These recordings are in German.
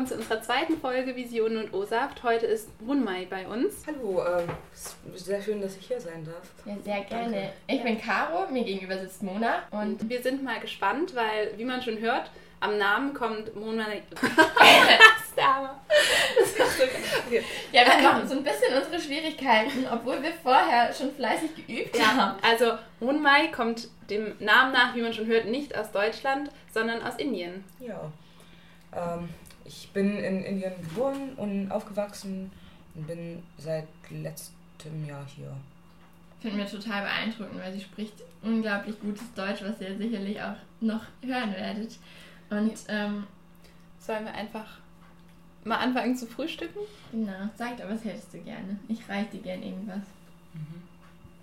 willkommen zu unserer zweiten Folge Visionen und O-Saft. Heute ist Brunmai bei uns. Hallo, ähm, ist sehr schön, dass ich hier sein darf. Ja, sehr gerne. Danke. Ich bin Caro, mir gegenüber sitzt Mona. Und wir sind mal gespannt, weil, wie man schon hört, am Namen kommt Mona. ja, wir machen so ein bisschen unsere Schwierigkeiten, obwohl wir vorher schon fleißig geübt ja, haben. Also Monmai kommt dem Namen nach, wie man schon hört, nicht aus Deutschland, sondern aus Indien. Ja. Ähm, ich bin in Indien geboren und aufgewachsen und bin seit letztem Jahr hier. Finde mir total beeindruckend, weil sie spricht unglaublich gutes Deutsch, was ihr sicherlich auch noch hören werdet. Und ähm, sollen wir einfach mal anfangen zu frühstücken? Genau. Sag doch, was hättest du gerne? Ich reiche dir gerne irgendwas. Mhm.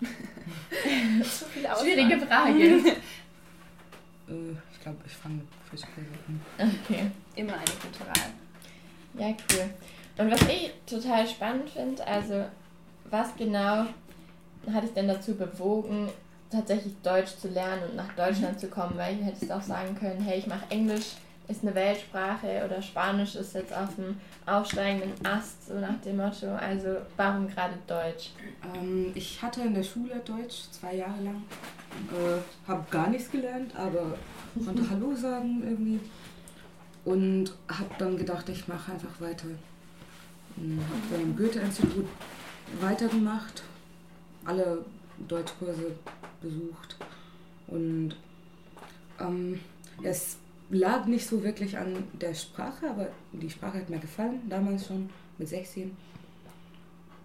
Zu viel Schwierige Frage. Äh, ich glaube, ich fange mit Frühstück an. Okay. Immer eine gute Wahl. Ja, cool. Und was ich total spannend finde, also was genau hat dich denn dazu bewogen, tatsächlich Deutsch zu lernen und nach Deutschland mhm. zu kommen? Weil ich hättest auch sagen können, hey, ich mache Englisch, ist eine Weltsprache oder Spanisch ist jetzt auf dem aufsteigenden Ast, so nach dem Motto. Also warum gerade Deutsch? Ähm, ich hatte in der Schule Deutsch zwei Jahre lang. Äh, habe gar nichts gelernt, aber konnte Hallo sagen irgendwie. Und habe dann gedacht, ich mache einfach weiter. Habe dann im Goethe-Institut weitergemacht, alle Deutschkurse besucht. Und ähm, es lag nicht so wirklich an der Sprache, aber die Sprache hat mir gefallen, damals schon mit 16.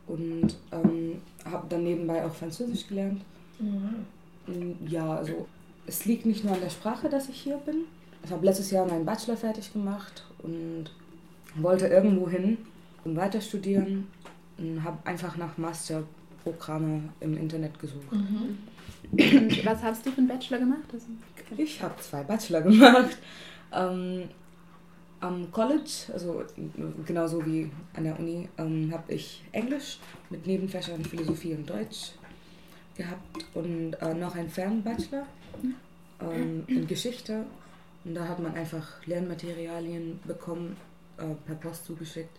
Und ähm, habe dann nebenbei auch Französisch gelernt. Mhm. Ja, also es liegt nicht nur an der Sprache, dass ich hier bin. Ich habe letztes Jahr meinen Bachelor fertig gemacht und wollte irgendwo hin und weiter studieren und habe einfach nach Masterprogramme im Internet gesucht. Mhm. Und was hast du für einen Bachelor gemacht? Ich habe zwei Bachelor gemacht. Ähm, am College, also genauso wie an der Uni, ähm, habe ich Englisch mit Nebenfächern Philosophie und Deutsch gehabt und äh, noch einen Fernbachelor ähm, in Geschichte. Und da hat man einfach Lernmaterialien bekommen, äh, per Post zugeschickt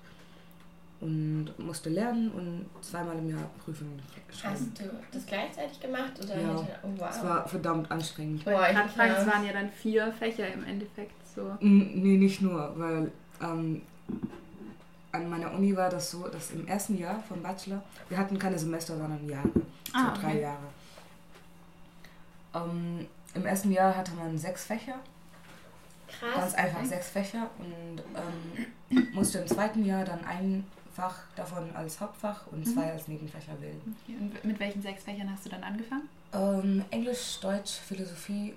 und musste lernen und zweimal im Jahr Prüfungen schreiben. Hast du das gleichzeitig gemacht? Oder ja, hätte, oh, wow. es war verdammt anstrengend. Boah, ich fragen, es waren ja dann vier Fächer im Endeffekt. So. Nee, nicht nur, weil ähm, an meiner Uni war das so, dass im ersten Jahr vom Bachelor, wir hatten keine Semester, sondern Jahre, ah, so drei okay. Jahre. Ähm, Im ersten Jahr hatte man sechs Fächer. Krass. Ganz einfach okay. sechs Fächer und ähm, musste im zweiten Jahr dann ein Fach davon als Hauptfach und zwei mhm. als Nebenfächer wählen. Okay. Und mit welchen sechs Fächern hast du dann angefangen? Ähm, Englisch, Deutsch, Philosophie,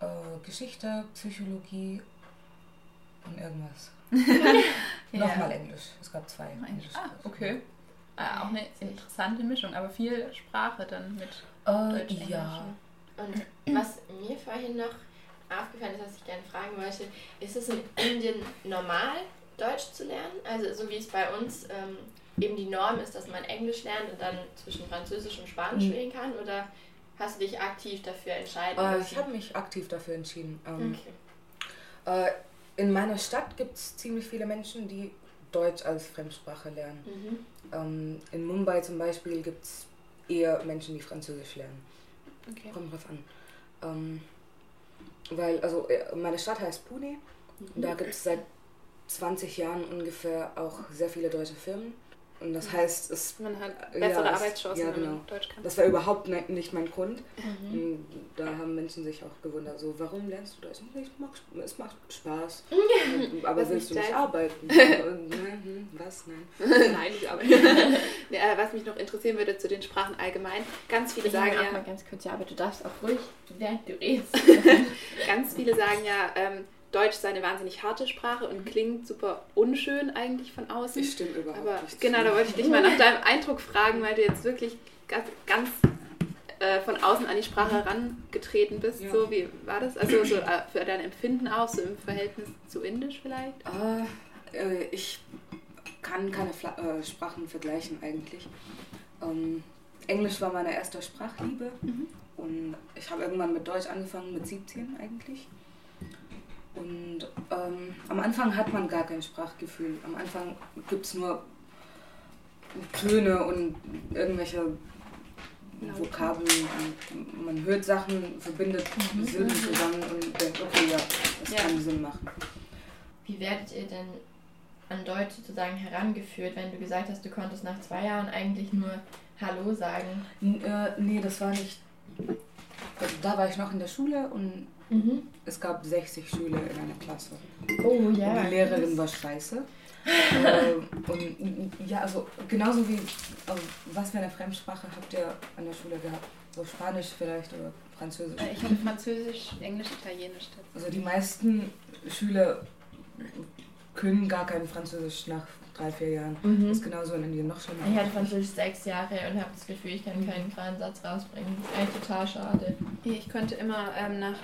äh, Geschichte, Psychologie und irgendwas. ja. Nochmal Englisch. Es gab zwei. Englisch. Ah, okay. Ah, auch eine interessante Mischung, aber viel Sprache dann mit äh, Deutsch, Ja. Und was mir vorhin noch aufgefallen ist, was ich gerne fragen wollte, ist es in Indien normal, Deutsch zu lernen? Also so wie es bei uns ähm, eben die Norm ist, dass man Englisch lernt und dann zwischen Französisch und Spanisch mhm. wählen kann? Oder hast du dich aktiv dafür entschieden? Äh, ich habe mich aktiv dafür entschieden. Ähm, okay. äh, in meiner Stadt gibt es ziemlich viele Menschen, die Deutsch als Fremdsprache lernen. Mhm. Ähm, in Mumbai zum Beispiel gibt es eher Menschen, die Französisch lernen. Okay. Kommt drauf an. Ähm, weil, also äh, meine Stadt heißt Pune. Mhm. Da gibt es seit 20 Jahren ungefähr auch sehr viele deutsche Firmen. Und das heißt, es. Man hat bessere ja, Arbeitschancen, ja, genau. wenn man Deutsch kann. Das war überhaupt ne, nicht mein Grund. Mhm. Da haben Menschen sich auch gewundert, so, warum lernst du mag, es macht Spaß. Aber was willst du nicht arbeiten? Hm, was? Nein. Nein, ich arbeite. ja, was mich noch interessieren würde zu den Sprachen allgemein, ganz viele ich sagen ja. mal ganz kurz, ja, aber du darfst auch ruhig, während du redest. ganz viele sagen ja, ähm, Deutsch ist eine wahnsinnig harte Sprache und klingt super unschön eigentlich von außen. Das stimmt überhaupt Aber nicht. Genau, da wollte ich dich mal nach deinem Eindruck fragen, weil du jetzt wirklich ganz, ganz äh, von außen an die Sprache herangetreten bist. Ja. So, wie war das? Also so, äh, für dein Empfinden auch, so im Verhältnis zu Indisch vielleicht? Äh, ich kann keine Fla äh, Sprachen vergleichen eigentlich. Ähm, Englisch war meine erste Sprachliebe mhm. und ich habe irgendwann mit Deutsch angefangen, mit 17 eigentlich. Und ähm, am Anfang hat man gar kein Sprachgefühl. Am Anfang gibt es nur Töne und irgendwelche Vokabeln. Und man hört Sachen, verbindet Mhm. Silben zusammen und denkt, okay, ja, das Ja. kann Sinn machen. Wie werdet ihr denn an Deutsch sozusagen herangeführt, wenn du gesagt hast, du konntest nach zwei Jahren eigentlich nur Hallo sagen? N äh, nee, das war nicht. Da war ich noch in der Schule und Mhm. es gab 60 Schüler in einer Klasse. Oh ja. Und die Lehrerin war scheiße. äh, und ja, also genauso wie, also, was für eine Fremdsprache habt ihr an der Schule gehabt? So Spanisch vielleicht oder Französisch? Äh, Ich hatte Französisch, Englisch, Italienisch. Also die meisten Schüler können gar kein Französisch nach drei, vier Jahren. Mhm. Das ist genauso in Indien noch schon. Ich hatte Französisch sechs Jahre und habe das Gefühl, ich kann keinen geraden Satz rausbringen. Das ist eigentlich total schade. Ich konnte immer ähm, nach.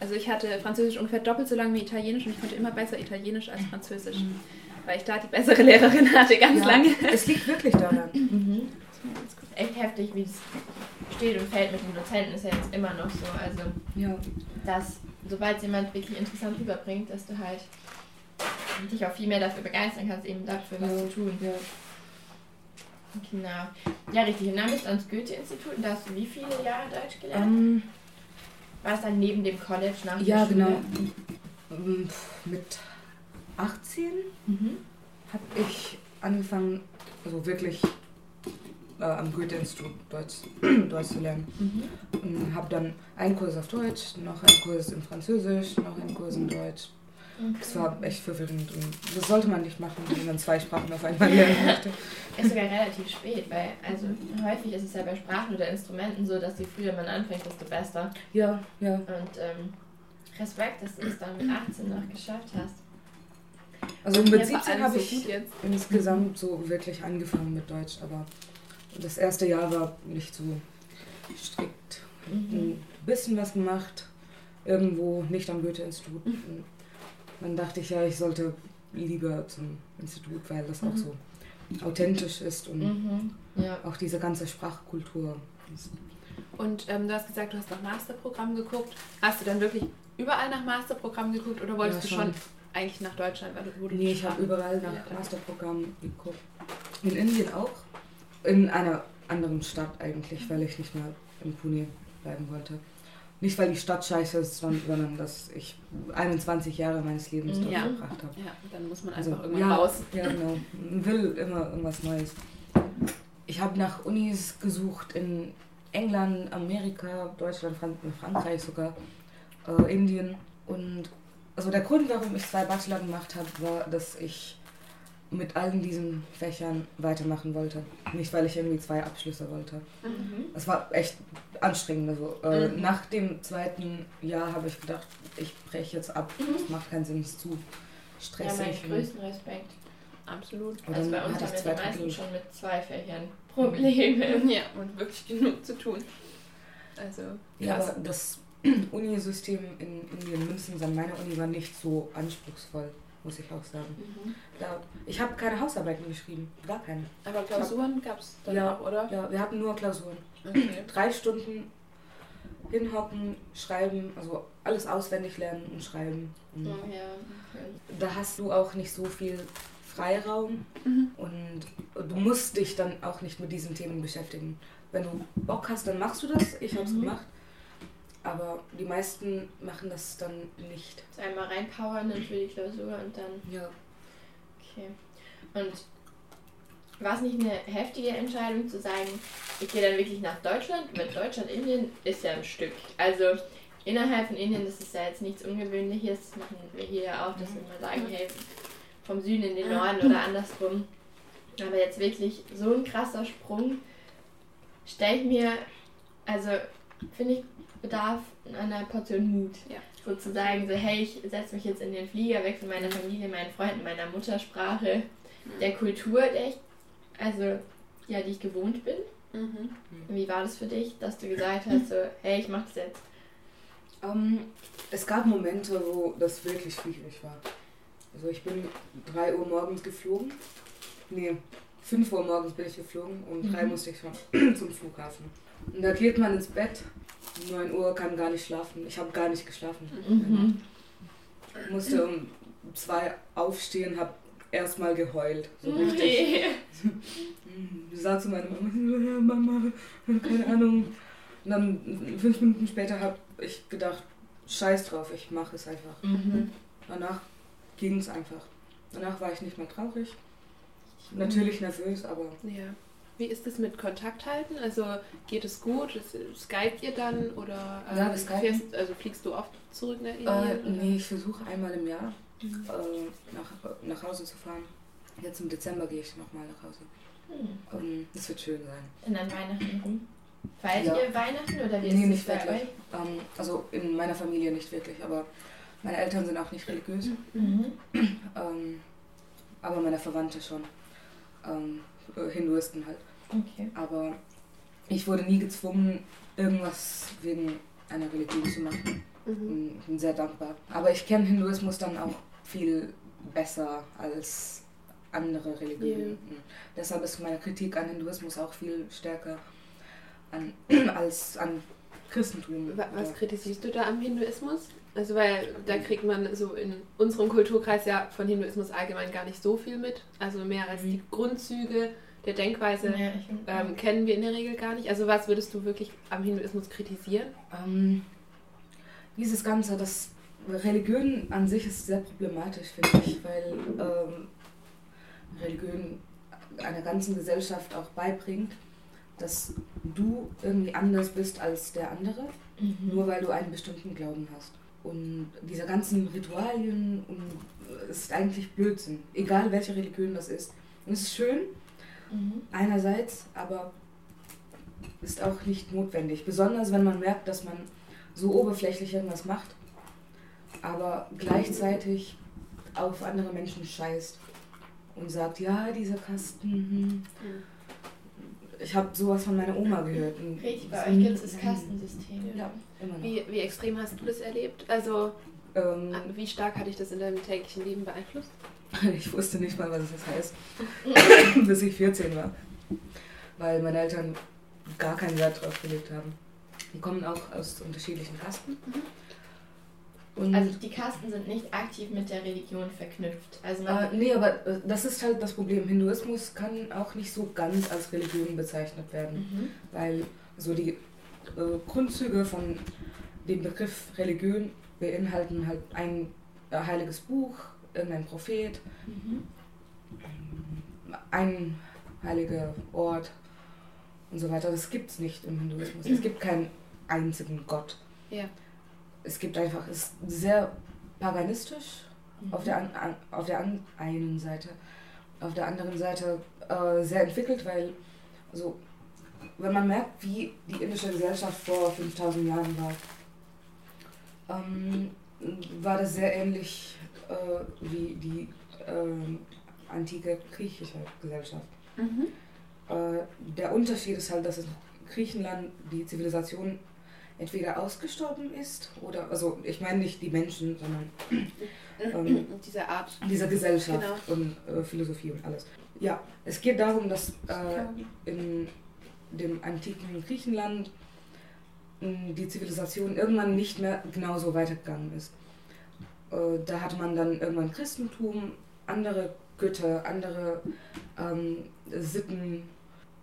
Also ich hatte Französisch ungefähr doppelt so lange wie Italienisch und ich konnte immer besser Italienisch als Französisch. Weil ich da die bessere Lehrerin hatte, ganz Ja, lange. Es liegt wirklich daran. Mhm. Echt heftig, wie es steht und fällt mit den Dozenten, ist ja jetzt immer noch so. Also, Ja. dass sobald jemand wirklich interessant rüberbringt, dass du halt dich auch viel mehr dafür begeistern kannst, eben dafür was Ja. zu tun. ja. Genau. Ja, richtig. Und dann bist du ans Goethe-Institut und da hast du wie viele Jahre Deutsch gelernt? Ähm, War es dann neben dem College nach ja, der Schule? genau. Ähm, Mit 18 Mhm. habe ich angefangen, also wirklich äh, am Goethe-Institut Deutsch, Deutsch zu lernen. Mhm. Und habe dann einen Kurs auf Deutsch, noch einen Kurs in Französisch, noch einen Kurs in Deutsch. Das war echt verwirrend und das sollte man nicht machen, wenn man zwei Sprachen auf einmal lernen möchte. Ist sogar relativ spät, weil also häufig ist es ja bei Sprachen oder Instrumenten so, dass je früher man anfängt, desto besser. Ja, ja. Und ähm, Respekt, dass du es dann mit 18 noch geschafft hast. Also mit Ja, 17 vor allem habe so ich jetzt. insgesamt so wirklich angefangen mit Deutsch, aber das erste Jahr war nicht so strikt. Mhm. Ein bisschen was gemacht, irgendwo nicht am Goethe-Institut. Mhm. Dann dachte ich ja, ich sollte lieber zum Institut, weil das auch Mhm. so authentisch ist und Mhm. Ja. auch diese ganze Sprachkultur. ist- Und ähm, du hast gesagt, du hast nach Masterprogrammen geguckt. Hast du dann wirklich überall nach Masterprogrammen geguckt oder wolltest Ja, du schon schon. eigentlich nach Deutschland? Weil du, wo du Nee, ich habe überall Ja. nach Masterprogrammen geguckt. In Indien auch. In einer anderen Stadt eigentlich, weil ich nicht mehr in Pune bleiben wollte. Nicht, weil die Stadt scheiße ist, sondern, dass ich 21 Jahre meines Lebens dort Ja. verbracht habe. Ja, dann muss man Also, einfach irgendwann ja, raus. Ja, genau. Man will immer irgendwas Neues. Ich habe nach Unis gesucht in England, Amerika, Deutschland, Fran Frankreich sogar, äh, Indien. Und also der Grund, warum ich zwei Bachelor gemacht habe, war, dass ich mit allen diesen Fächern weitermachen wollte. Nicht, weil ich irgendwie zwei Abschlüsse wollte. Mhm. Es war echt anstrengend. Also, äh, Mhm. Nach dem zweiten Jahr habe ich gedacht, ich breche jetzt ab. Mhm. Das macht keinen Sinn, es ist zu Ja, stressig. meinen größten Respekt. Absolut. Und Also bei uns hatte haben ja die meisten schon mit zwei Fächern Probleme. Ja, und wirklich genug zu tun. Also, Ja, krass. aber das Unisystem in Indien, München, an meiner Uni war nicht so anspruchsvoll, muss ich auch sagen. Mhm. Da, ich habe keine Hausarbeiten geschrieben, gar keine. Aber Klausuren gab es dann Ja. auch, oder? Ja, wir hatten nur Klausuren. Okay. Drei Stunden hinhocken, schreiben, also alles auswendig lernen und schreiben. Und Oh, ja. okay. Da hast du auch nicht so viel Freiraum Mhm. und du musst dich dann auch nicht mit diesen Themen beschäftigen. Wenn du Bock hast, dann machst du das. Ich habe es Mhm. gemacht. Aber die meisten machen das dann nicht. Einmal reinpowern dann für die Klausur und dann. Ja. Okay. Und war es nicht eine heftige Entscheidung zu sagen, ich gehe dann wirklich nach Deutschland? Weil Deutschland, Indien ist ja ein Stück. Also innerhalb von Indien, das ist ja jetzt nichts Ungewöhnliches, das machen wir hier ja auch, dass wir mal sagen, hey, vom Süden in den Norden oder andersrum. Aber jetzt wirklich so ein krasser Sprung, stelle ich mir, also finde ich, bedarf einer Portion Mut. Ja. Sozusagen so, hey, ich setze mich jetzt in den Flieger, weg von meiner Familie, meinen Freunden, meiner Muttersprache, der Kultur, der ich, also, ja, die ich gewohnt bin. Mhm. Wie war das für dich, dass du gesagt hast, so, hey, ich mach das jetzt? Ähm, es gab Momente, wo das wirklich schwierig war. Also ich bin 3 Uhr morgens geflogen. Nee, 5 Uhr morgens bin ich geflogen. Um 3 Mhm. musste ich schon zum Flughafen. Und da geht man ins Bett. 9 Uhr kann gar nicht schlafen. Ich habe gar nicht geschlafen. Mhm. musste um zwei aufstehen, habe erstmal geheult. So richtig. Du sagst zu meiner Mama, Mama, keine Ahnung. Und dann fünf Minuten später habe ich gedacht, scheiß drauf, ich mache es einfach. Mhm. Danach ging es einfach. Danach war ich nicht mehr traurig. Natürlich nervös, aber Ja. Wie ist es mit Kontakt halten? Also geht es gut? Skypt ihr dann oder ähm, Ja, fährst, also fliegst du oft zurück nach äh, Indien? oder? nee, ich versuche einmal im Jahr Mhm. äh, nach, nach Hause zu fahren. Jetzt im Dezember gehe ich nochmal nach Hause. Hm. Ähm, das wird schön sein. Und an Weihnachten rum. Feiert Ja. ihr Weihnachten oder wie Nee, ist nicht es bei wirklich. Ähm, also in meiner Familie nicht wirklich, aber meine Eltern sind auch nicht religiös. Mhm. Ähm, aber meine Verwandte schon. Ähm, äh, Hinduisten halt. Okay. Aber ich wurde nie gezwungen, irgendwas wegen einer Religion zu machen. Mhm. Ich bin sehr dankbar. Aber ich kenne Hinduismus dann auch viel besser als andere Religionen. Deshalb ist meine Kritik an Hinduismus auch viel stärker an, als an Christentum. Wa- Was kritisierst du da am Hinduismus? Also weil da kriegt man so in unserem Kulturkreis ja von Hinduismus allgemein gar nicht so viel mit. Also mehr als die Grundzüge der Denkweise ähm, kennen wir in der Regel gar nicht. Also was würdest du wirklich am Hinduismus kritisieren? Ähm, dieses Ganze, das Religion an sich ist sehr problematisch, finde ich, weil ähm, Religion einer ganzen Gesellschaft auch beibringt, dass du irgendwie anders bist als der andere, Mhm. nur weil du einen bestimmten Glauben hast. Und diese ganzen Ritualien und, ist eigentlich Blödsinn, egal welche Religion das ist. Und es ist schön, Mhm. einerseits, aber ist auch nicht notwendig. Besonders wenn man merkt, dass man so oberflächlich irgendwas macht, aber gleichzeitig auf andere Menschen scheißt und sagt, ja, dieser Kasten. Hm. Ich habe sowas von meiner Oma gehört. und Richtig, bei euch gibt es das Kastensystem. Ja, immer noch. Wie, wie extrem hast du das erlebt? Also Ähm, wie stark hat dich das in deinem täglichen Leben beeinflusst? ich wusste nicht mal, was das heißt, bis ich 14 war. Weil meine Eltern gar keinen Wert drauf gelegt haben. Die kommen auch aus unterschiedlichen Kasten. Und, Also die Kasten sind nicht aktiv mit der Religion verknüpft. Also äh, nee, aber äh, das ist halt das Problem. Hinduismus kann auch nicht so ganz als Religion bezeichnet werden. mhm. Weil so die äh, Grundzüge von dem Begriff Religion beinhalten halt ein äh, heiliges Buch, irgendein Prophet, Mhm. ein heiliger Ort und so weiter. Das gibt es nicht im Hinduismus. Es gibt keinen einzigen Gott. Ja. Es gibt einfach, es ist sehr paganistisch Mhm. auf der, an, an, auf der an, einen Seite. Auf der anderen Seite äh, sehr entwickelt, weil so, wenn man merkt, wie die indische Gesellschaft vor 5000 Jahren war, ähm, war das sehr ähnlich äh, wie die ähm, antike griechische Gesellschaft. Mhm. Äh, der Unterschied ist halt, dass in Griechenland die Zivilisation entweder ausgestorben ist oder, also ich meine nicht die Menschen, sondern Ähm, Diese Art. dieser Gesellschaft Genau. und äh, Philosophie und alles. Ja, es geht darum, dass äh, in dem antiken Griechenland die Zivilisation irgendwann nicht mehr genauso weitergegangen ist. Äh, da hatte man dann irgendwann Christentum, andere Götter, andere ähm, Sitten.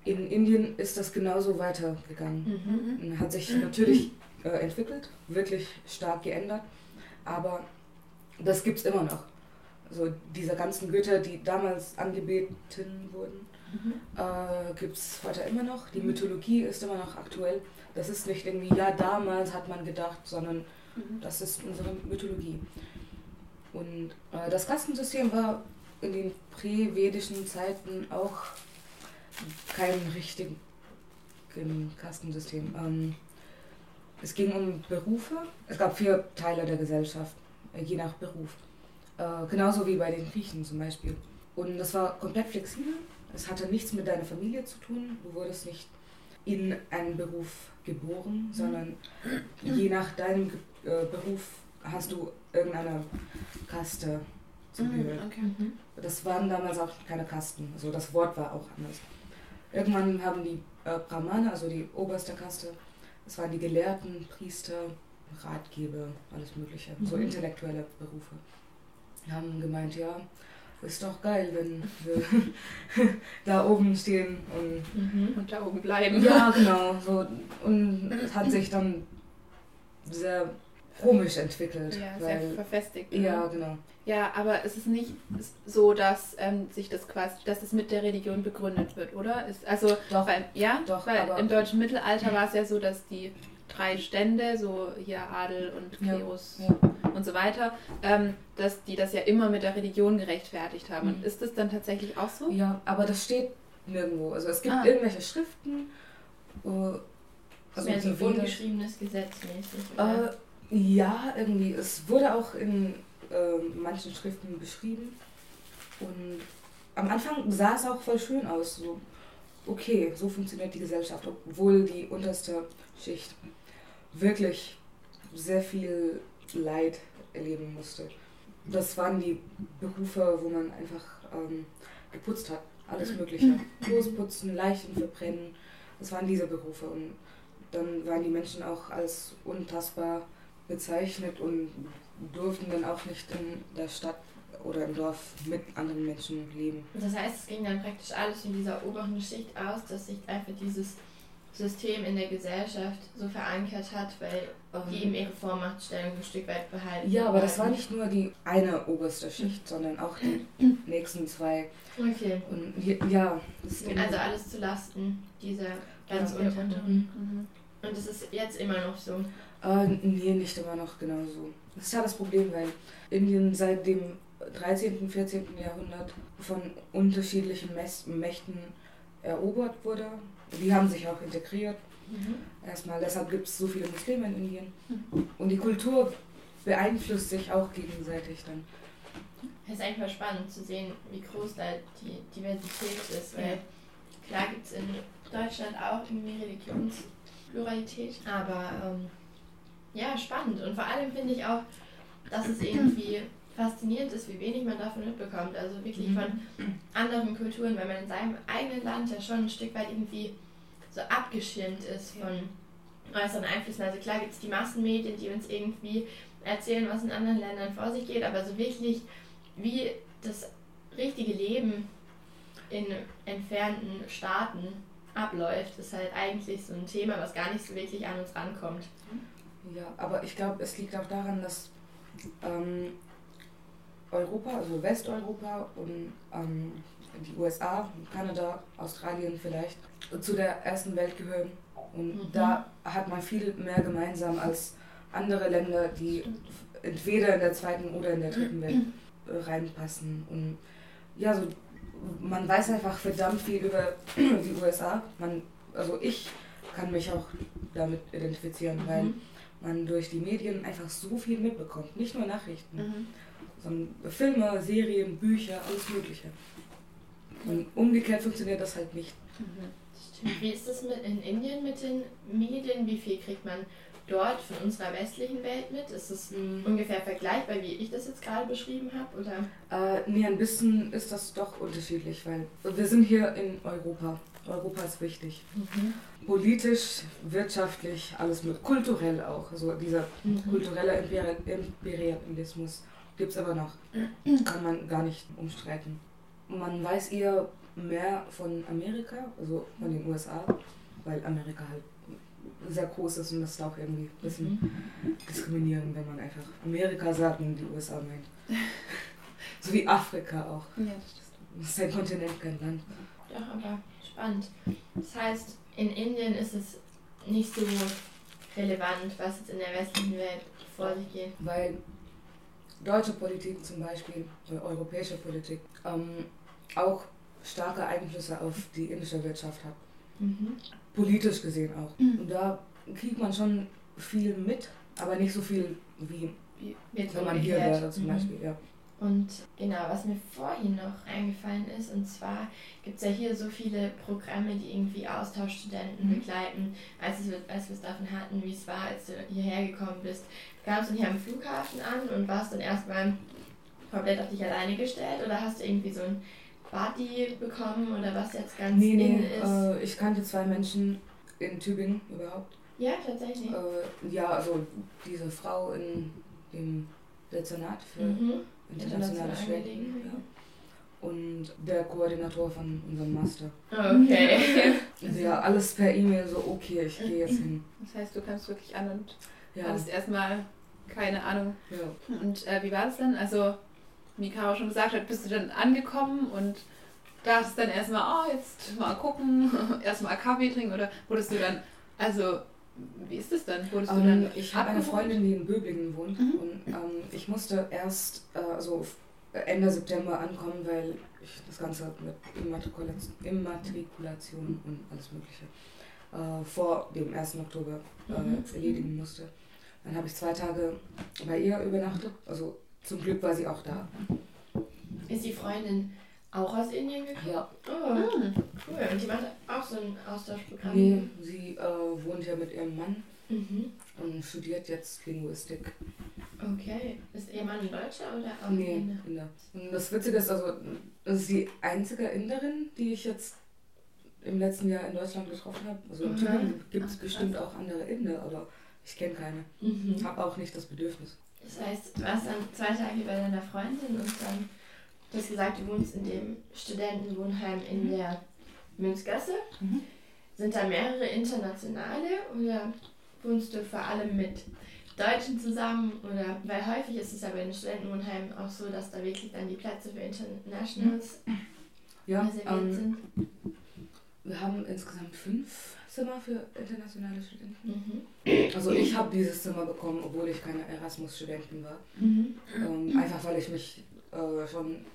In Indien ist das genauso weitergegangen. Mhm. Hat sich natürlich äh, entwickelt, wirklich stark geändert, aber das gibt es immer noch. Also diese ganzen Götter, die damals angebeten wurden, Mhm. äh, gibt es heute immer noch. Die Mythologie ist immer noch aktuell. Das ist nicht irgendwie, ja, damals hat man gedacht, sondern Mhm. das ist unsere Mythologie. Und äh, das Kastensystem war in den prävedischen Zeiten auch kein richtiges Kastensystem. Ähm, es ging um Berufe. Es gab vier Teile der Gesellschaft, äh, je nach Beruf. Äh, genauso wie bei den Griechen zum Beispiel. Und das war komplett flexibel. Es hatte nichts mit deiner Familie zu tun. Du wurdest nicht in einen Beruf geboren, sondern je nach deinem äh, Beruf hast du irgendeiner Kaste zugehört. Mhm, okay. Mhm. Das waren damals auch keine Kasten, also das Wort war auch anders. Irgendwann haben die äh, Brahmane, also die oberste Kaste, das waren die Gelehrten, Priester, Ratgeber, alles Mögliche, mhm. so intellektuelle Berufe. Haben gemeint, ja, ist doch geil, wenn wir da oben stehen und, mhm. und da oben bleiben. Ja, genau. So. Und es hat sich dann sehr komisch entwickelt. Ja, weil, sehr verfestigt. Ne? Ja, genau. Ja, aber es ist nicht so, dass ähm, sich das quasi, dass es mit der Religion begründet wird, oder? Ist, also, doch, weil, ja, doch, weil im deutschen Mittelalter war es ja so, dass die drei Stände, so hier Adel und Klerus ja, ja. und so weiter, ähm, dass die das ja immer mit der Religion gerechtfertigt haben. Mhm. Und ist das dann tatsächlich auch so? Ja, aber das steht nirgendwo. Also es gibt ah. irgendwelche Schriften. Äh, also so ungeschriebenes Gesetz mäßig. Äh, ja, irgendwie. Es wurde auch in äh, manchen Schriften beschrieben. Und am Anfang sah es auch voll schön aus. So, okay, so funktioniert die Gesellschaft, obwohl die unterste Schicht wirklich sehr viel Leid erleben musste. Das waren die Berufe, wo man einfach ähm, geputzt hat, alles Mögliche. Losputzen, Leichen verbrennen, das waren diese Berufe. Und dann waren die Menschen auch als untastbar bezeichnet und durften dann auch nicht in der Stadt oder im Dorf mit anderen Menschen leben. Das heißt, es ging dann praktisch alles in dieser oberen Schicht aus, dass sich einfach dieses System in der Gesellschaft so verankert hat, weil die ähm. eben ihre Vormachtstellung ein Stück weit behalten. Ja, aber das war nicht nur die eine oberste Schicht, sondern auch die nächsten zwei. Okay. Und ja. also alles zu Lasten dieser ganz ja, unteren. Mhm. Und das ist jetzt immer noch so. Äh, nee, nicht immer noch genauso. Das ist ja das Problem, weil Indien seit dem 13., 14. Jahrhundert von unterschiedlichen Mächten erobert wurde die haben sich auch integriert. Mhm. Erstmal, deshalb gibt es so viele Muslime in Indien. Mhm. Und die Kultur beeinflusst sich auch gegenseitig dann. Es ist einfach spannend zu sehen, wie groß da die Diversität ist, weil klar gibt es in Deutschland auch irgendwie Religionspluralität, aber ähm, ja, spannend. Und vor allem finde ich auch, dass es irgendwie faszinierend ist, wie wenig man davon mitbekommt. Also wirklich von anderen Kulturen, weil man in seinem eigenen Land ja schon ein Stück weit irgendwie so abgeschirmt ist von äußeren Einflüssen. Also klar gibt es die Massenmedien, die uns irgendwie erzählen, was in anderen Ländern vor sich geht, aber so wirklich, wie das richtige Leben in entfernten Staaten abläuft, ist halt eigentlich so ein Thema, was gar nicht so wirklich an uns rankommt. Ja, aber ich glaube, es liegt auch daran, dass ähm, Europa, also Westeuropa und ähm, die USA, Kanada, Australien vielleicht, zu der ersten Welt gehören. Und mhm. da hat man viel mehr gemeinsam als andere Länder, die entweder in der zweiten oder in der dritten Welt reinpassen. Und ja, so, man weiß einfach verdammt viel über die USA. Man, also ich kann mich auch damit identifizieren, mhm. weil man durch die Medien einfach so viel mitbekommt. Nicht nur Nachrichten. Mhm sondern Filme, Serien, Bücher, alles Mögliche. Und umgekehrt funktioniert das halt nicht. Mhm. Wie ist es mit in Indien mit den Medien? Wie viel kriegt man dort von unserer westlichen Welt mit? Ist es mhm. ungefähr vergleichbar, wie ich das jetzt gerade beschrieben habe? Oder? Äh, nee, ein bisschen ist das doch unterschiedlich, weil wir sind hier in Europa. Europa ist wichtig. Mhm. Politisch, wirtschaftlich, alles mit. Kulturell auch. Also dieser mhm. kulturelle Imperialismus gibt es aber noch. Kann man gar nicht umstreiten. Man weiß eher mehr von Amerika, also von den USA, weil Amerika halt sehr groß ist und das ist auch irgendwie ein bisschen mhm. diskriminierend, wenn man einfach Amerika sagt und die USA meint. so wie Afrika auch. Ja, das, das ist ein Kontinent, kein Land. Doch, aber spannend. Das heißt, in Indien ist es nicht so relevant, was jetzt in der westlichen Welt vor sich geht. Weil deutsche Politik zum Beispiel, oder europäische Politik, ähm, auch starke Einflüsse auf die indische Wirtschaft hat. Mhm. Politisch gesehen auch. Mhm. Und da kriegt man schon viel mit, aber nicht so viel wie, wie wenn man hier wäre zum mhm. Beispiel. Ja. Und genau, was mir vorhin noch eingefallen ist, und zwar gibt es ja hier so viele Programme, die irgendwie Austauschstudenten mhm. begleiten, als, es, als wir es davon hatten, wie es war, als du hierher gekommen bist. Kamst du hier am Flughafen an und warst dann erstmal komplett auf dich alleine gestellt oder hast du irgendwie so ein Buddy bekommen oder was jetzt ganz nee, nee, ist? Äh, ich kannte zwei Menschen in Tübingen überhaupt Ja, tatsächlich. Äh, ja, also diese Frau in dem Dezernat für Mhm. internationale Studenten. Ja. Und der Koordinator von unserem Master. Okay. Also ja, alles per E-Mail so, okay, ich gehe jetzt hin. Das heißt, du kamst wirklich an und Ja, hattest erstmal keine Ahnung. ja. Und äh, wie war das dann? Also, wie Caro schon gesagt hat, bist du dann angekommen und dachtest dann erstmal, oh, jetzt mal gucken, erstmal Kaffee trinken oder wurdest du dann, also, wie ist das dann? Wurdest du Ähm, dann ich habe eine? Freundin, die in Böblingen wohnt Mhm. und ähm, ich musste erst äh, so f- Ende September ankommen, weil ich das Ganze mit Immatrikulation, Immatrikulation und alles Mögliche äh, vor dem 1. Oktober äh, Mhm. erledigen musste. Dann habe ich zwei Tage bei ihr übernachtet. Also zum Glück war sie auch da. Ist die Freundin auch aus Indien gekommen? Ja. Oh, Hm. cool. Und die macht auch so ein Austauschprogramm? Nee, sie äh, wohnt ja mit ihrem Mann Mhm. und studiert jetzt Linguistik. Okay. Ist ihr Mann ein Deutscher oder auch Nee, Inder? Inder. Und das Witzige ist, also, das ist die einzige Inderin, die ich jetzt im letzten Jahr in Deutschland getroffen habe. Also in Mhm. Tübingen gibt es bestimmt auch andere Inder, aber ich kenne keine. Mhm. Habe auch nicht das Bedürfnis. Das heißt, du warst dann zwei Tage bei deiner Freundin und dann, du hast gesagt, du wohnst in dem Studentenwohnheim in der Münzgasse. Mhm. Sind da mehrere internationale oder wohnst du vor allem mit Deutschen zusammen? Oder weil häufig ist es ja bei den Studentenwohnheimen auch so, dass da wirklich dann die Plätze für Internationals Ja, reserviert ähm, sind. Wir haben insgesamt fünf Zimmer für internationale Studenten. Mhm. Also ich habe dieses Zimmer bekommen, obwohl ich keine Erasmus-Studentin war. Mhm. Ähm, einfach weil ich mich äh, schon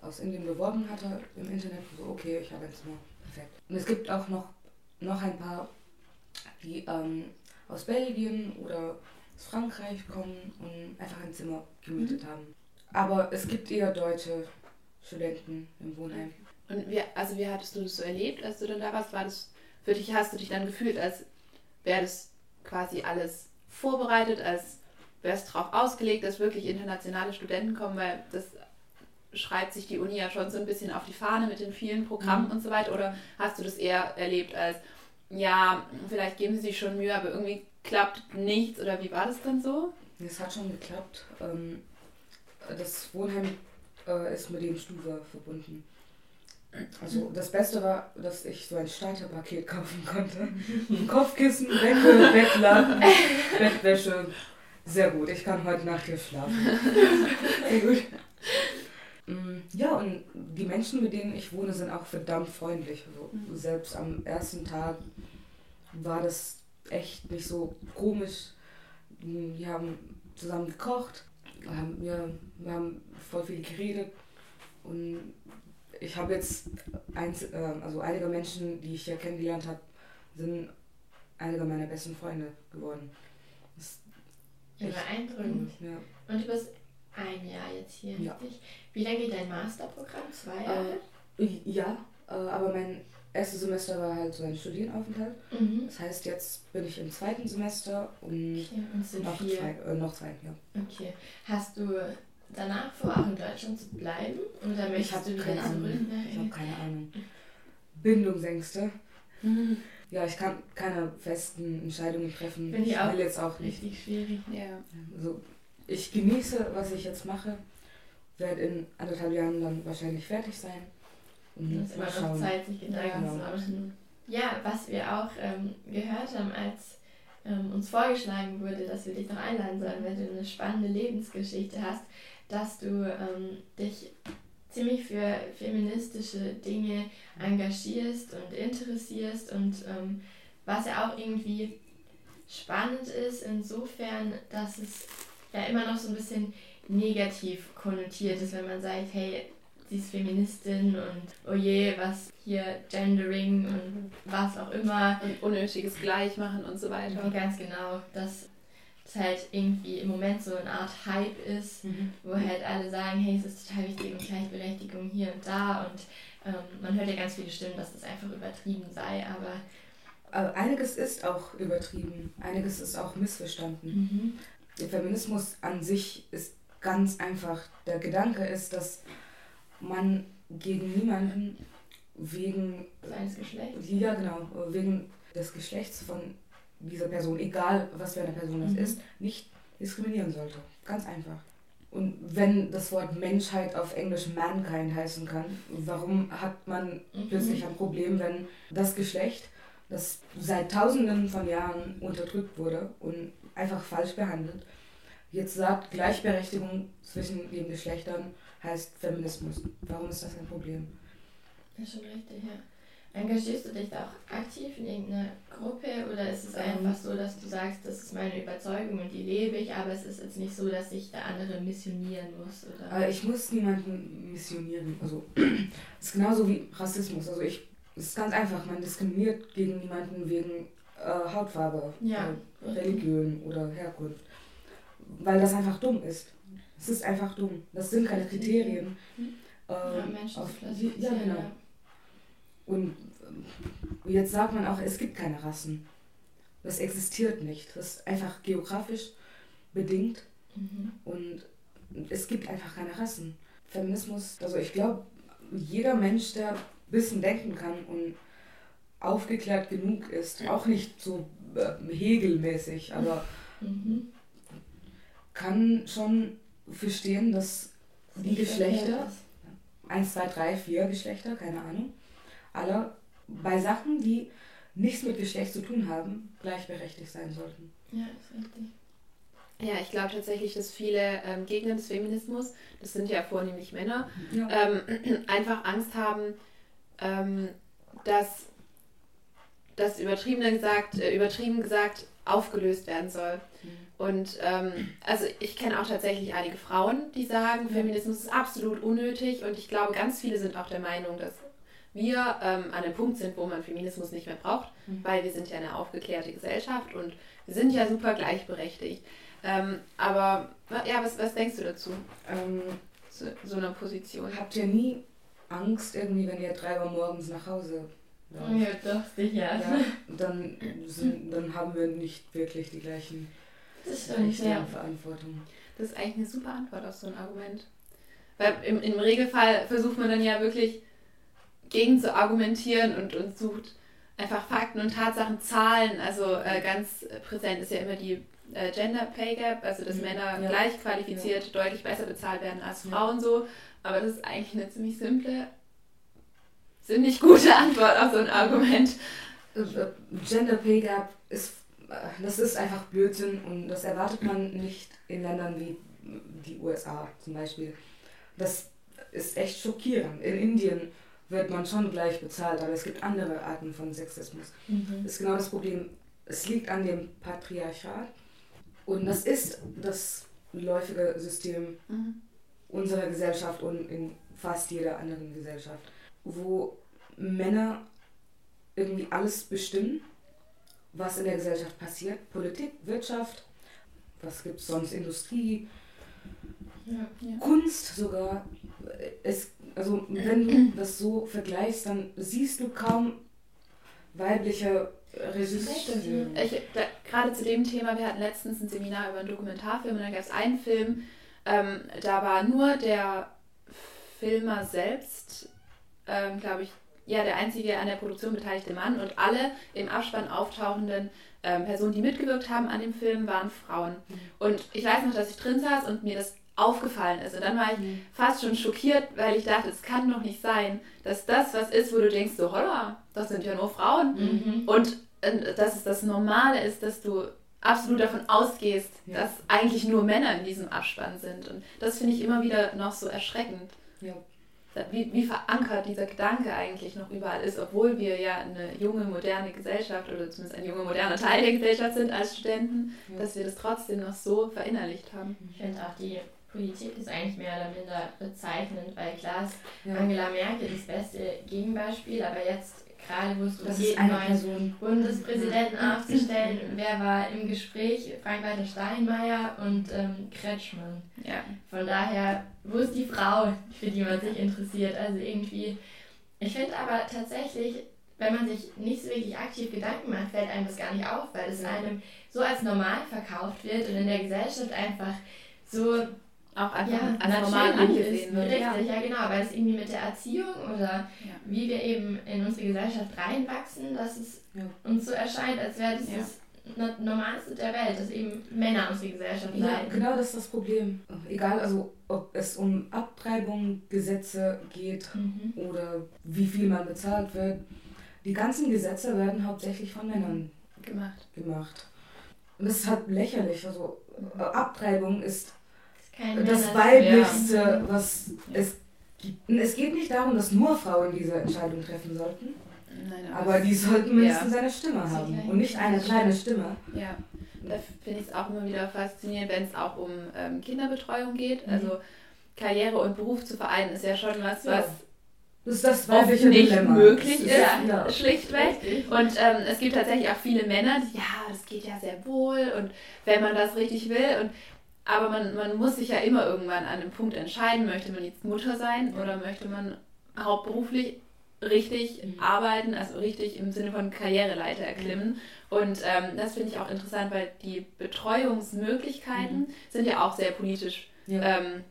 aus Indien beworben hatte im Internet. So, okay, ich habe ein Zimmer. Perfekt. Und es gibt auch noch, noch ein paar, die ähm, aus Belgien oder aus Frankreich kommen und einfach ein Zimmer gemietet haben. Aber es gibt eher deutsche Studenten im Wohnheim. Und wie, also wie hattest du das so erlebt, als du dann da warst? War das für dich, hast du dich dann gefühlt, als wäre das quasi alles vorbereitet, als wäre es darauf ausgelegt, dass wirklich internationale Studenten kommen, weil das schreibt sich die Uni ja schon so ein bisschen auf die Fahne mit den vielen Programmen Mhm. und so weiter. Oder hast du das eher erlebt als, ja, vielleicht geben sie sich schon Mühe, aber irgendwie klappt nichts? Oder wie war das dann so? Es hat schon geklappt. Ähm, das Wohnheim äh, ist mit dem Stuwa verbunden. Also das Beste war, dass ich so ein Starterpaket kaufen konnte. Ein Kopfkissen, Decke, Bettlaken, Bettwäsche. Sehr gut, ich kann heute Nacht hier schlafen. Sehr gut. Mm, Ja, und die Menschen, mit denen ich wohne, sind auch verdammt freundlich. Also, Mhm. Selbst am ersten Tag war das echt nicht so komisch. Mm, Wir haben zusammen gekocht, wir haben, wir haben voll viel geredet und ich habe jetzt eins, äh, also einige Menschen, die ich hier kennengelernt habe, sind einige meiner besten Freunde geworden. Das Ja, beeindruckend. ja. Und du bist ein Jahr jetzt hier, Ja. richtig? Wie lange geht dein Masterprogramm? Zwei Jahre? Ja, äh, aber mein erstes Semester war halt so ein Studienaufenthalt. Mhm. Das heißt, jetzt bin ich im zweiten Semester und Okay, und noch vier. zwei, äh, noch zwei, ja. Okay. Hast du danach vor, auch in Deutschland zu bleiben? Oder möchtest Ich habe du keine Ahnung. Ich habe keine Ahnung. Bindungsängste. Mhm. Ja, ich kann keine festen Entscheidungen treffen. Finde ich ich auch will jetzt auch nicht. Richtig schwierig. Ja. Also, ich genieße, was ich jetzt mache. Werde in anderthalb Jahren dann wahrscheinlich fertig sein. Und Es ist immer noch. Zeit, sich Gedanken Ja. zu machen. Ja, was wir auch ähm, gehört haben, als ähm, uns vorgeschlagen wurde, dass wir dich noch einladen sollen, weil du eine spannende Lebensgeschichte hast, dass du ähm, dich ziemlich für feministische Dinge engagierst und interessierst und ähm, was ja auch irgendwie spannend ist, insofern, dass es ja immer noch so ein bisschen negativ konnotiert ist, wenn man sagt, hey, sie ist Feministin und oh je, was hier Gendering und was auch immer. Und unnötiges Gleichmachen und so weiter. Und ganz genau, dass es halt irgendwie im Moment so eine Art Hype ist, Mhm. wo halt alle sagen, hey, es ist total wichtig und Gleichberechtigung hier und da und ähm, man hört ja ganz viele Stimmen, dass das einfach übertrieben sei, aber Aber einiges ist auch übertrieben. Einiges ist auch missverstanden. Der Feminismus an sich ist ganz einfach. Der Gedanke ist, dass man gegen niemanden wegen seines Geschlechts. Ja, genau. Wegen des Geschlechts von diese Person, egal was für eine Person das Mhm. ist, nicht diskriminieren sollte. Ganz einfach. Und wenn das Wort Menschheit auf Englisch Mankind heißen kann, warum hat man Mhm. plötzlich ein Problem, wenn das Geschlecht, das seit tausenden von Jahren unterdrückt wurde und einfach falsch behandelt, jetzt sagt, Gleichberechtigung zwischen den Geschlechtern heißt Feminismus. Warum ist das ein Problem? Ja, schon richtig, ja. Engagierst du dich da auch aktiv in irgendeiner Gruppe oder ist es Ähm. einfach so, dass du sagst, das ist meine Überzeugung und die lebe ich, aber es ist jetzt nicht so, dass ich der andere missionieren muss? Oder? Aber ich muss niemanden missionieren. Also, es ist genauso wie Rassismus. Also, ich, es ist ganz einfach, man diskriminiert gegen niemanden wegen äh, Hautfarbe, Ja. äh, Religion oder Herkunft. Weil das einfach dumm ist. Es ist einfach dumm. Das sind keine Kriterien. Äh, ja, Menschen auf die, ja, genau. Und ähm, jetzt sagt man auch, es gibt keine Rassen. Das existiert nicht. Das ist einfach geografisch bedingt Mhm. und es gibt einfach keine Rassen. Feminismus, also ich glaube, jeder Mensch, der ein bisschen denken kann und aufgeklärt genug ist, auch nicht so äh, hegelmäßig, aber Mhm. kann schon verstehen, dass die Geschlechter, 1, 2, 3, 4 Geschlechter, keine Ahnung, alle bei Sachen, die nichts mit Geschlecht zu tun haben, gleichberechtigt sein sollten. Ja, ist richtig. Ja, ich glaube tatsächlich, dass viele ähm, Gegner des Feminismus, das sind ja vornehmlich Männer, Ja. ähm, einfach Angst haben, ähm, dass das übertrieben gesagt, äh, übertrieben gesagt aufgelöst werden soll. Mhm. Und ähm, also ich kenne auch tatsächlich einige Frauen, die sagen. Feminismus ist absolut unnötig und ich glaube, ganz viele sind auch der Meinung, dass wir ähm, an einem Punkt sind, wo man Feminismus nicht mehr braucht, Mhm. weil wir sind ja eine aufgeklärte Gesellschaft und wir sind ja super gleichberechtigt. Ähm, aber ja, was, was denkst du dazu, Ähm, zu so einer Position? habt ihr nie Angst, irgendwie, wenn ihr 3 Uhr morgens nach Hause lauft? Ja, doch, sicher. Ja, dann, sind, dann haben wir nicht wirklich die gleichen Das stimmt, ja. Verantwortung. Das ist eigentlich eine super Antwort auf so ein Argument. Weil im, im Regelfall versucht man dann ja wirklich gegen zu argumentieren und, und sucht einfach Fakten und Tatsachen, Zahlen. Also äh, ganz präsent ist ja immer die äh, Gender Pay Gap, also dass Mhm. Männer Ja. gleich qualifiziert deutlich besser bezahlt werden als Ja. Frauen so. Aber das ist eigentlich eine ziemlich simple, ziemlich gute Antwort auf so ein Argument. Äh, äh, Gender Pay Gap ist, äh, das ist einfach Blödsinn und das erwartet man nicht in Ländern wie die USA zum Beispiel. Das ist echt schockierend. In Indien wird man schon gleich bezahlt, aber es gibt andere Arten von Sexismus. Mhm. Das ist genau das Problem. Es liegt an dem Patriarchat und das ist das läufige System Mhm. unserer Gesellschaft und in fast jeder anderen Gesellschaft, wo Männer irgendwie alles bestimmen, was in der Gesellschaft passiert. Politik, Wirtschaft, was gibt es sonst, Industrie, Ja. Kunst sogar. Es, also wenn du das so vergleichst, dann siehst du kaum weibliche Regisseure. Gerade zu dem Thema, wir hatten letztens ein Seminar über einen Dokumentarfilm und da gab es einen Film, ähm, da war nur der Filmer selbst, ähm, glaube ich, ja, der einzige an der Produktion beteiligte Mann und alle im Abspann auftauchenden ähm, Personen, die mitgewirkt haben an dem Film, waren Frauen. Mhm. Und ich weiß noch, dass ich drin saß und mir das aufgefallen ist. Und dann war ich Mhm. fast schon schockiert, weil ich dachte, es kann doch nicht sein, dass das was ist, wo du denkst, so, holla, das sind ja nur Frauen. Mhm. Und äh, dass es das Normale ist, dass du absolut davon ausgehst, Ja. dass eigentlich nur Männer in diesem Abspann sind. Und das finde ich immer wieder noch so erschreckend. Ja. Wie, wie verankert dieser Gedanke eigentlich noch überall ist, obwohl wir ja eine junge, moderne Gesellschaft oder zumindest ein junger, moderner Teil der Gesellschaft sind als Studenten, Ja. dass wir das trotzdem noch so verinnerlicht haben. Ich finde auch die Politik ist eigentlich mehr oder minder bezeichnend, weil klar ist Ja. Angela Merkel das beste Gegenbeispiel, aber jetzt gerade wo es ist eine neuen Person. Bundespräsidenten aufzustellen, wer war im Gespräch? Frank-Walter Steinmeier und ähm, Kretschmann. Ja. Von daher, wo ist die Frau, für die man sich interessiert? Also irgendwie, ich finde aber tatsächlich, wenn man sich nicht so wirklich aktiv Gedanken macht, fällt einem das gar nicht auf, weil es einem so als normal verkauft wird und in der Gesellschaft einfach so Auch einfach ja, als normal angesehen ist. wird. Richtig, ja. genau, weil es irgendwie mit der Erziehung oder Ja. wie wir eben in unsere Gesellschaft reinwachsen, dass es Ja. uns so erscheint, als wäre das Ja. das Normalste der Welt, dass eben Männer unsere Gesellschaft leiten. Ja, genau das ist das Problem. Egal, also ob es um Abtreibung, Gesetze geht mhm. oder wie viel man bezahlt wird. Die ganzen Gesetze werden hauptsächlich von Männern gemacht. gemacht. Und das ist halt lächerlich. Also Abtreibung ist Kein das weiblichste, ja. was es gibt. Und es geht nicht darum, dass nur Frauen diese Entscheidung treffen sollten. Nein, aber, aber die sollten mindestens ja. eine Stimme haben und nicht eine kleine Stimme. Ja, da finde ich es auch immer wieder faszinierend, wenn es auch um ähm, Kinderbetreuung geht. Mhm. Also Karriere und Beruf zu vereinen ist ja schon was, was das ist das oft nicht Dilemma. möglich ist, ja. schlichtweg. Und ähm, es gibt tatsächlich auch viele Männer, die, ja, das geht ja sehr wohl und wenn man das richtig will. Und, aber man, man muss sich ja immer irgendwann an einem Punkt entscheiden, möchte man jetzt Mutter sein oder möchte man hauptberuflich richtig mhm. arbeiten, also richtig im Sinne von Karriereleiter erklimmen. Und ähm, das finde ich auch interessant, weil die Betreuungsmöglichkeiten mhm. sind ja auch sehr politisch ja. Ähm,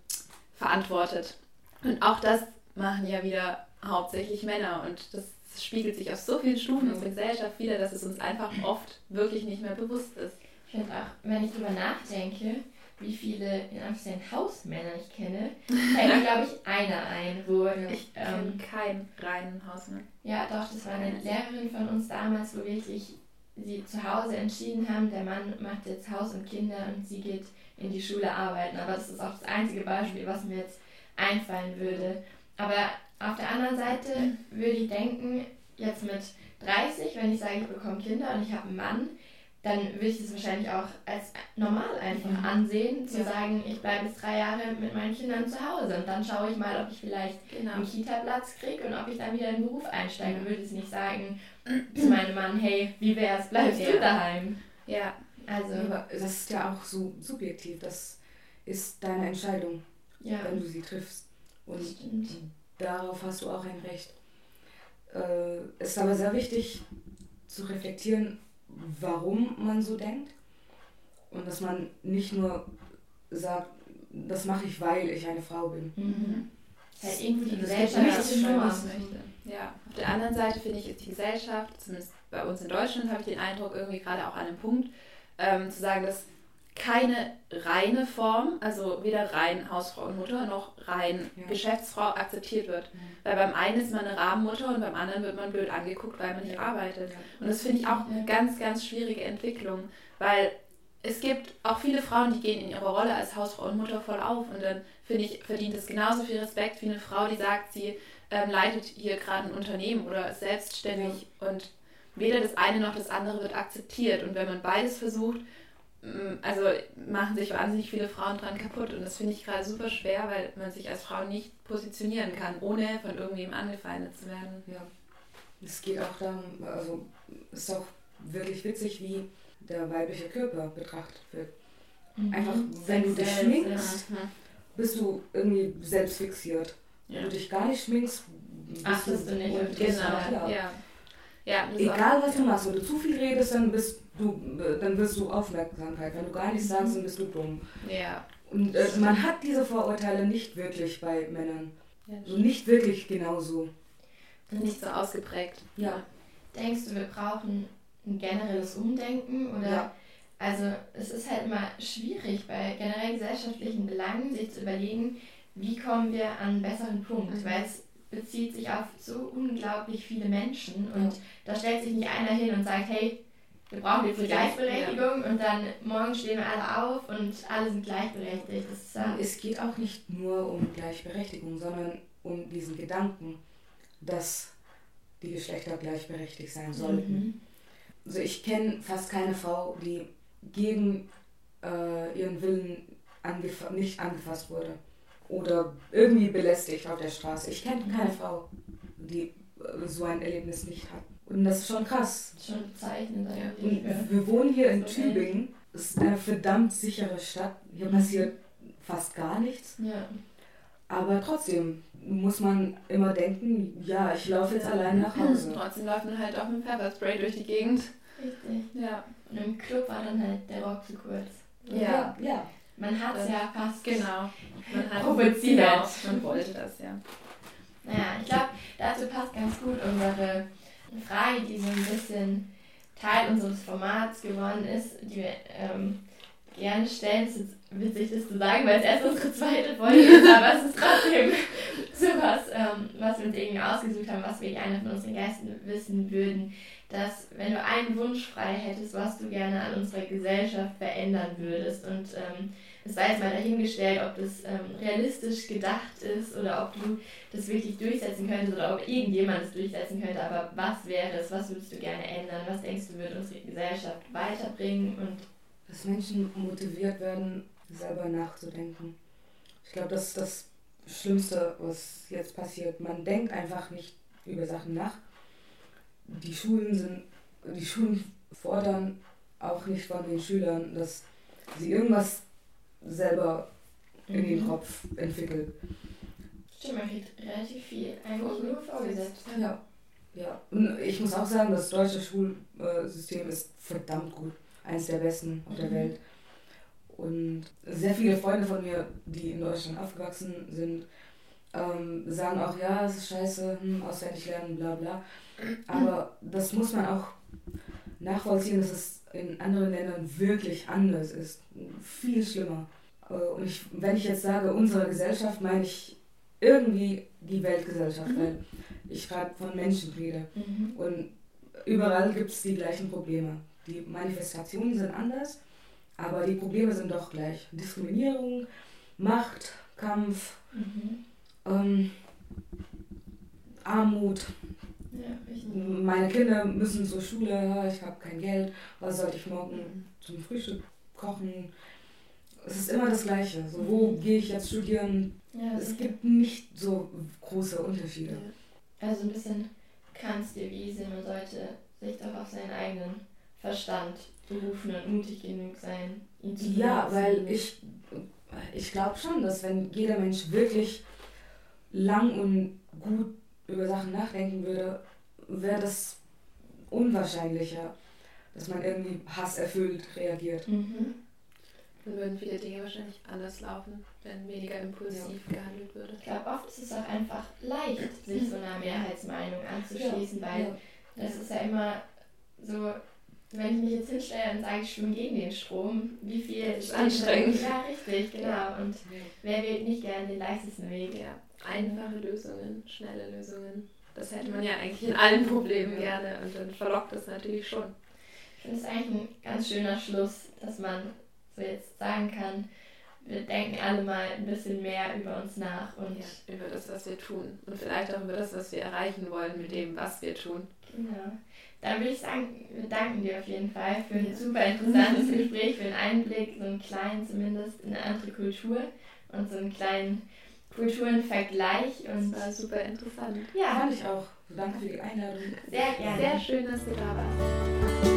verantwortet. Und auch das machen ja wieder hauptsächlich Männer und das spiegelt sich auf so vielen Stufen unserer Gesellschaft wieder, dass es uns einfach oft wirklich nicht mehr bewusst ist. Ich finde auch, wenn ich darüber nachdenke, wie viele in Anführungszeichen Hausmänner ich kenne, fällt mir, glaube ich, einer ein, wo ich ähm, keinen reinen Hausmann. Ja, doch, das war eine Lehrerin von uns damals, wo wirklich sie zu Hause entschieden haben, der Mann macht jetzt Haus und Kinder und sie geht in die Schule arbeiten. Aber das ist auch das einzige Beispiel, was mir jetzt einfallen würde. Aber auf der anderen Seite würde ich denken, jetzt mit 30, wenn ich sage, ich bekomme Kinder und ich habe einen Mann, dann würde ich das wahrscheinlich auch als normal einfach mhm. ansehen, zu ja. sagen, ich bleibe jetzt drei Jahre mit meinen Kindern zu Hause und dann schaue ich mal, ob ich vielleicht genau. einen Kita-Platz kriege und ob ich dann wieder in den Beruf einsteige. Ja. Würde es nicht sagen zu meinem Mann, hey, wie wär's, bleibst ja. du daheim? Ja. Also. Aber das ist ja auch so subjektiv, das ist deine Entscheidung, wenn du sie triffst. Und Stimmt. darauf hast du auch ein Recht. Äh, es ist aber sehr wichtig zu reflektieren, warum man so denkt. Und dass man nicht nur sagt, das mache ich, weil ich eine Frau bin. Mhm. Halt irgendwie die Gesellschaft nicht möchte. Ja, auf der anderen Seite finde ich, ist die Gesellschaft, zumindest bei uns in Deutschland, habe ich den Eindruck, irgendwie gerade auch an einem Punkt, ähm, zu sagen, dass keine reine Form, also weder rein Hausfrau und Mutter noch rein ja. Geschäftsfrau akzeptiert wird. Ja. Weil beim einen ist man eine Rabenmutter und beim anderen wird man blöd angeguckt, weil man nicht arbeitet. Und das finde ich auch eine ganz, ganz schwierige Entwicklung, weil es gibt auch viele Frauen, die gehen in ihrer Rolle als Hausfrau und Mutter voll auf und dann finde ich, verdient es genauso viel Respekt wie eine Frau, die sagt, sie ähm, leitet hier gerade ein Unternehmen oder ist selbstständig und weder das eine noch das andere wird akzeptiert. Und wenn man beides versucht, also machen sich wahnsinnig viele Frauen dran kaputt und das finde ich gerade super schwer, weil man sich als Frau nicht positionieren kann, ohne von irgendwem angefeindet zu werden. Ja. Es geht auch darum, also es ist auch wirklich witzig, wie der weibliche Körper betrachtet wird. Mhm. Einfach, wenn du dich schminkst, ja. bist du irgendwie selbstfixiert. Ja. Wenn du dich gar nicht schminkst, bist Achtest du nicht. Und genau, ja. ja. Egal was du machst, wenn du zu viel redest, dann bist du, dann wirst du Aufmerksamkeit. Wenn du gar nichts sagst, dann bist du dumm. Ja. Und äh, man hat diese Vorurteile nicht wirklich bei Männern. Ja, so nicht wirklich genauso. Nicht so ausgeprägt. Ja. Denkst du, wir brauchen ein generelles Umdenken? Oder ja. also es ist halt immer schwierig bei generell gesellschaftlichen Belangen, sich zu überlegen, wie kommen wir an einen besseren Punkt? Mhm. Weil es bezieht sich auf so unglaublich viele Menschen und da stellt sich nicht einer hin und sagt, hey, wir brauchen jetzt eine Gleichberechtigung und dann morgen stehen wir alle auf und alle sind gleichberechtigt. Ist, äh es geht auch nicht nur um Gleichberechtigung, sondern um diesen Gedanken, dass die Geschlechter gleichberechtigt sein sollten. Mhm. Also ich kenne fast keine Frau, die gegen äh, ihren Willen angef nicht angefasst wurde oder irgendwie belästigt auf der Straße. Ich kenne keine Frau, die äh, so ein Erlebnis nicht hat. Und das ist schon krass. Schon bezeichnend. Und wir wohnen hier in Tübingen. Das ist eine verdammt sichere Stadt. Hier mhm. passiert fast gar nichts. Ja. Aber trotzdem muss man immer denken, ja, ich laufe jetzt ja. allein nach Hause. Trotzdem läuft man halt auch mit Pfefferspray durch die Gegend. Richtig. Ja. Und im Club war dann halt der Rock zu kurz. Ja. Ja. Man hat es ja fast. Genau. Man hat provoziert. Man wollte das, ja. Naja, ich glaube, dazu passt ganz gut unsere eine Frage, die so ein bisschen Teil unseres Formats geworden ist, die wir ähm, gerne stellen. Es ist witzig, das zu sagen, weil es erst unsere zweite Folge ist, aber es ist trotzdem sowas, ähm, was wir uns irgendwie ausgesucht haben, was wir gerne von unseren Gästen wissen würden, dass wenn du einen Wunsch frei hättest, was du gerne an unserer Gesellschaft verändern würdest und ähm, es sei jetzt mal dahingestellt, ob das ähm, realistisch gedacht ist oder ob du das wirklich durchsetzen könntest oder ob irgendjemand es durchsetzen könnte. Aber was wäre es? Was würdest du gerne ändern? Was denkst du, wird unsere Gesellschaft weiterbringen? Und Dass Menschen motiviert werden, selber nachzudenken. Ich glaube, das ist das Schlimmste, was jetzt passiert. Man denkt einfach nicht über Sachen nach. Die Schulen sind, die Schulen fordern auch nicht von den Schülern, dass sie irgendwas selber in den Mhm. Kopf entwickeln. Stimmt, man kriegt relativ viel eigentlich nur vorgesetzt. Ja. Ja, und ich muss auch sagen, das deutsche Schulsystem ist verdammt gut. Eines der besten auf der Mhm. Welt. Und sehr viele Freunde von mir, die in Deutschland aufgewachsen sind, ähm, sagen auch, ja, es ist scheiße, hm, auswendig lernen, bla bla. Aber das muss man auch nachvollziehen, dass es in anderen Ländern wirklich anders ist. Viel schlimmer. Äh, Und ich, wenn ich jetzt sage, unsere Gesellschaft, meine ich irgendwie die Weltgesellschaft, Mhm. weil ich gerade von Menschen rede. Mhm. Und überall gibt es die gleichen Probleme. Die Manifestationen sind anders, aber die Probleme sind doch gleich. Diskriminierung, Macht, Kampf, Mhm. ähm, Armut. Ja. Meine Kinder müssen zur Schule, ich habe kein Geld, was sollte ich morgen zum Frühstück kochen? Es ist immer das Gleiche. So, wo gehe ich jetzt studieren? Ja, Es gibt nicht so große Unterschiede. Also ein bisschen Kants Devise, man sollte sich doch auf seinen eigenen Verstand berufen und mutig genug sein, ihn zu Ja, weil ich, ich glaube schon, dass wenn jeder Mensch wirklich lang und gut über Sachen nachdenken würde, wäre das unwahrscheinlicher, dass man irgendwie hasserfüllt reagiert. Mhm. Dann würden viele Dinge wahrscheinlich anders laufen, wenn weniger impulsiv gehandelt würde. Ich glaube, oft ist es auch einfach leicht, sich so einer Mehrheitsmeinung anzuschließen, weil Ja. das ist ja immer so, wenn ich mich jetzt hinstelle und sage, ich schwimme gegen den Strom, wie viel Das ist anstrengend. Ja, richtig, genau. Und wer wählt nicht gerne den leichtesten Weg? Ja, einfache Lösungen, schnelle Lösungen. Das hätte man ja eigentlich in allen Problemen gerne und dann verlockt das natürlich schon. Ich finde es eigentlich ein ganz schöner Schluss, dass man so jetzt sagen kann, wir denken alle mal ein bisschen mehr über uns nach und Ja, über das, was wir tun. Und vielleicht auch über das, was wir erreichen wollen mit dem, was wir tun. genau. Dann würde ich sagen, wir danken dir auf jeden Fall für ein Ja. super interessantes Gespräch, für einen Einblick, so einen kleinen zumindest, in eine andere Kultur und so einen kleinen Kulturenvergleich Das und war super interessant. ja, Fand ich auch. Danke für die Einladung. sehr gerne. Sehr schön, dass du da warst.